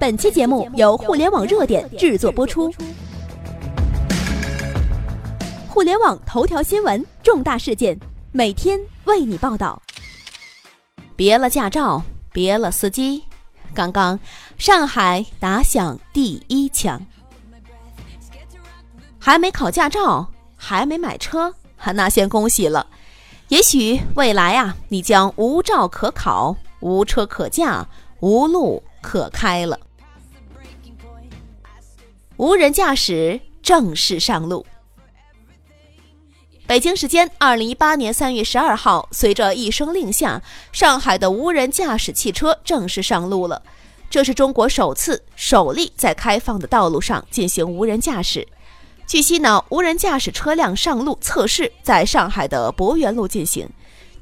本期节目由互联网热点制作播出。互联网头条新闻，重大事件，每天为你报道。别了驾照，别了司机。刚刚，上海打响第一枪。还没考驾照，还没买车，那先恭喜了。也许未来啊，你将无照可考，无车可驾，无路可开了。无人驾驶正式上路。北京时间二零一八年三月十二号，随着一声令下，上海的无人驾驶汽车正式上路了。这是中国首次、首例在开放的道路上进行无人驾驶。据悉呢，无人驾驶车辆上路测试在上海的博园路进行。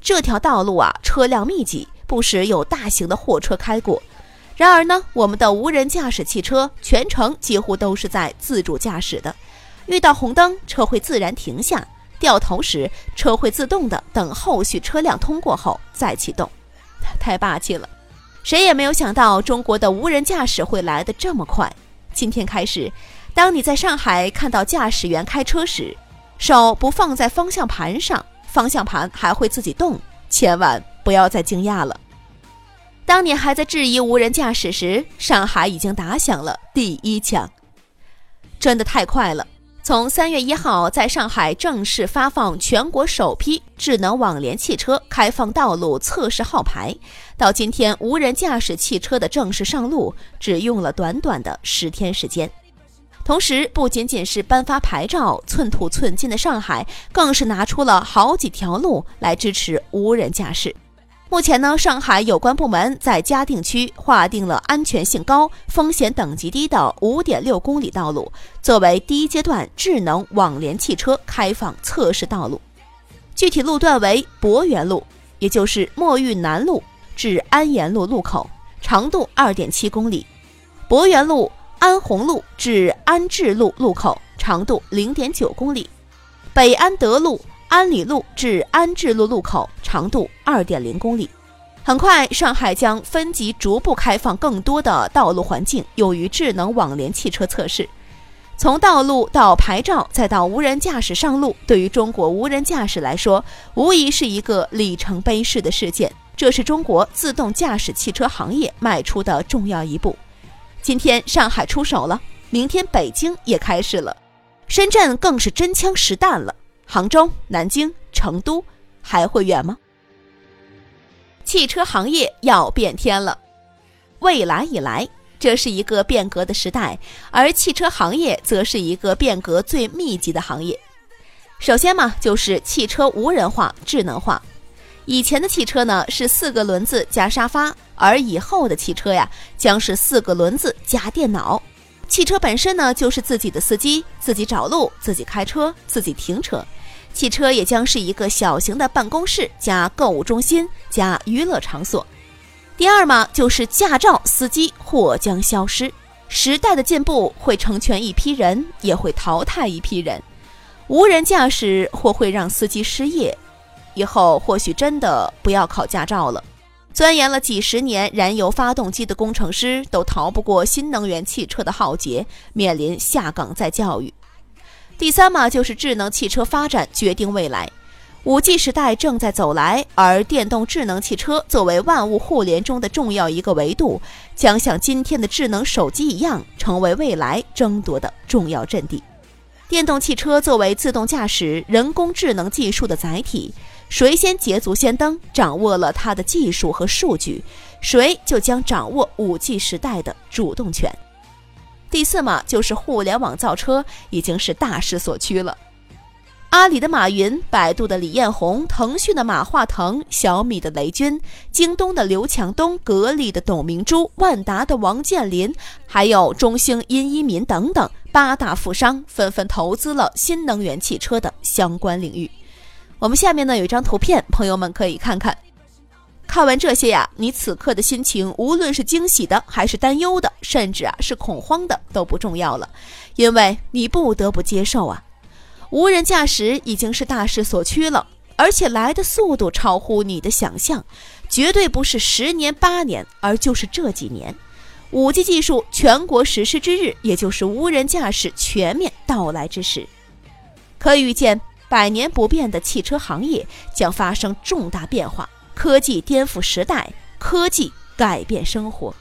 这条道路啊，车辆密集，不时有大型的货车开过。然而呢，我们的无人驾驶汽车全程几乎都是在自主驾驶的。遇到红灯，车会自然停下；掉头时，车会自动的等后续车辆通过后再启动。太霸气了！谁也没有想到中国的无人驾驶会来得这么快。今天开始，当你在上海看到驾驶员开车时，手不放在方向盘上，方向盘还会自己动，千万不要再惊讶了。当你还在质疑无人驾驶时，上海已经打响了第一枪，真的太快了！从三月一号在上海正式发放全国首批智能网联汽车开放道路测试号牌，到今天无人驾驶汽车的正式上路，只用了短短的十天时间。同时，不仅仅是颁发牌照，寸土寸金的上海更是拿出了好几条路来支持无人驾驶。目前呢，上海有关部门在嘉定区划定了安全性高、风险等级低的五点六公里道路，作为第一阶段智能网联汽车开放测试道路。具体路段为博园路，也就是墨玉南路至安延路路口，长度二点七公里；博园路安宏路至安智路路口，长度零点九公里；北安德路。安里路至安智路路口长度二点零公里。很快，上海将分级逐步开放更多的道路环境，用于智能网联汽车测试。从道路到牌照，再到无人驾驶上路，对于中国无人驾驶来说，无疑是一个里程碑式的事件。这是中国自动驾驶汽车行业迈出的重要一步。今天上海出手了，明天北京也开始了，深圳更是真枪实弹了。杭州、南京、成都还会远吗？汽车行业要变天了，未来以来，这是一个变革的时代，而汽车行业则是一个变革最密集的行业。首先嘛，就是汽车无人化、智能化。以前的汽车呢是四个轮子加沙发，而以后的汽车呀将是四个轮子加电脑。汽车本身呢就是自己的司机，自己找路，自己开车，自己停车。汽车也将是一个小型的办公室加购物中心加娱乐场所。第二嘛，就是驾照司机或将消失。时代的进步会成全一批人，也会淘汰一批人。无人驾驶或会让司机失业，以后或许真的不要考驾照了。钻研了几十年燃油发动机的工程师都逃不过新能源汽车的浩劫，面临下岗再教育。第三嘛，就是智能汽车发展决定未来，五 G 时代正在走来，而电动智能汽车作为万物互联中的重要一个维度，将像今天的智能手机一样，成为未来争夺的重要阵地。电动汽车作为自动驾驶、人工智能技术的载体，谁先捷足先登，掌握了它的技术和数据，谁就将掌握五 G 时代的主动权。第四嘛，就是互联网造车已经是大势所趋了。阿里的马云、百度的李彦宏、腾讯的马化腾、小米的雷军、京东的刘强东、格力的董明珠、万达的王健林，还有中兴殷一民等等八大富商，纷纷投资了新能源汽车的相关领域。我们下面呢有一张图片，朋友们可以看看。看完这些呀，你此刻的心情，无论是惊喜的，还是担忧的，甚至啊是恐慌的，都不重要了，因为你不得不接受啊，无人驾驶已经是大势所趋了，而且来的速度超乎你的想象，绝对不是十年八年，而就是这几年，五 G 技术全国实施之日，也就是无人驾驶全面到来之时。可预见，百年不变的汽车行业将发生重大变化。科技颠覆时代，科技改变生活。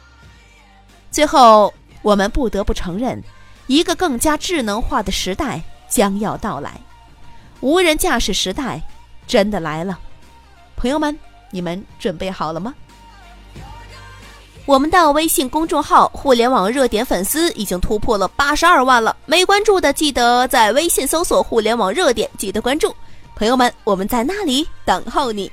最后，我们不得不承认，一个更加智能化的时代将要到来，无人驾驶时代真的来了。朋友们，你们准备好了吗？我们的微信公众号“互联网热点”粉丝已经突破了八十二万了，没关注的记得在微信搜索“互联网热点”，记得关注。朋友们，我们在那里等候你。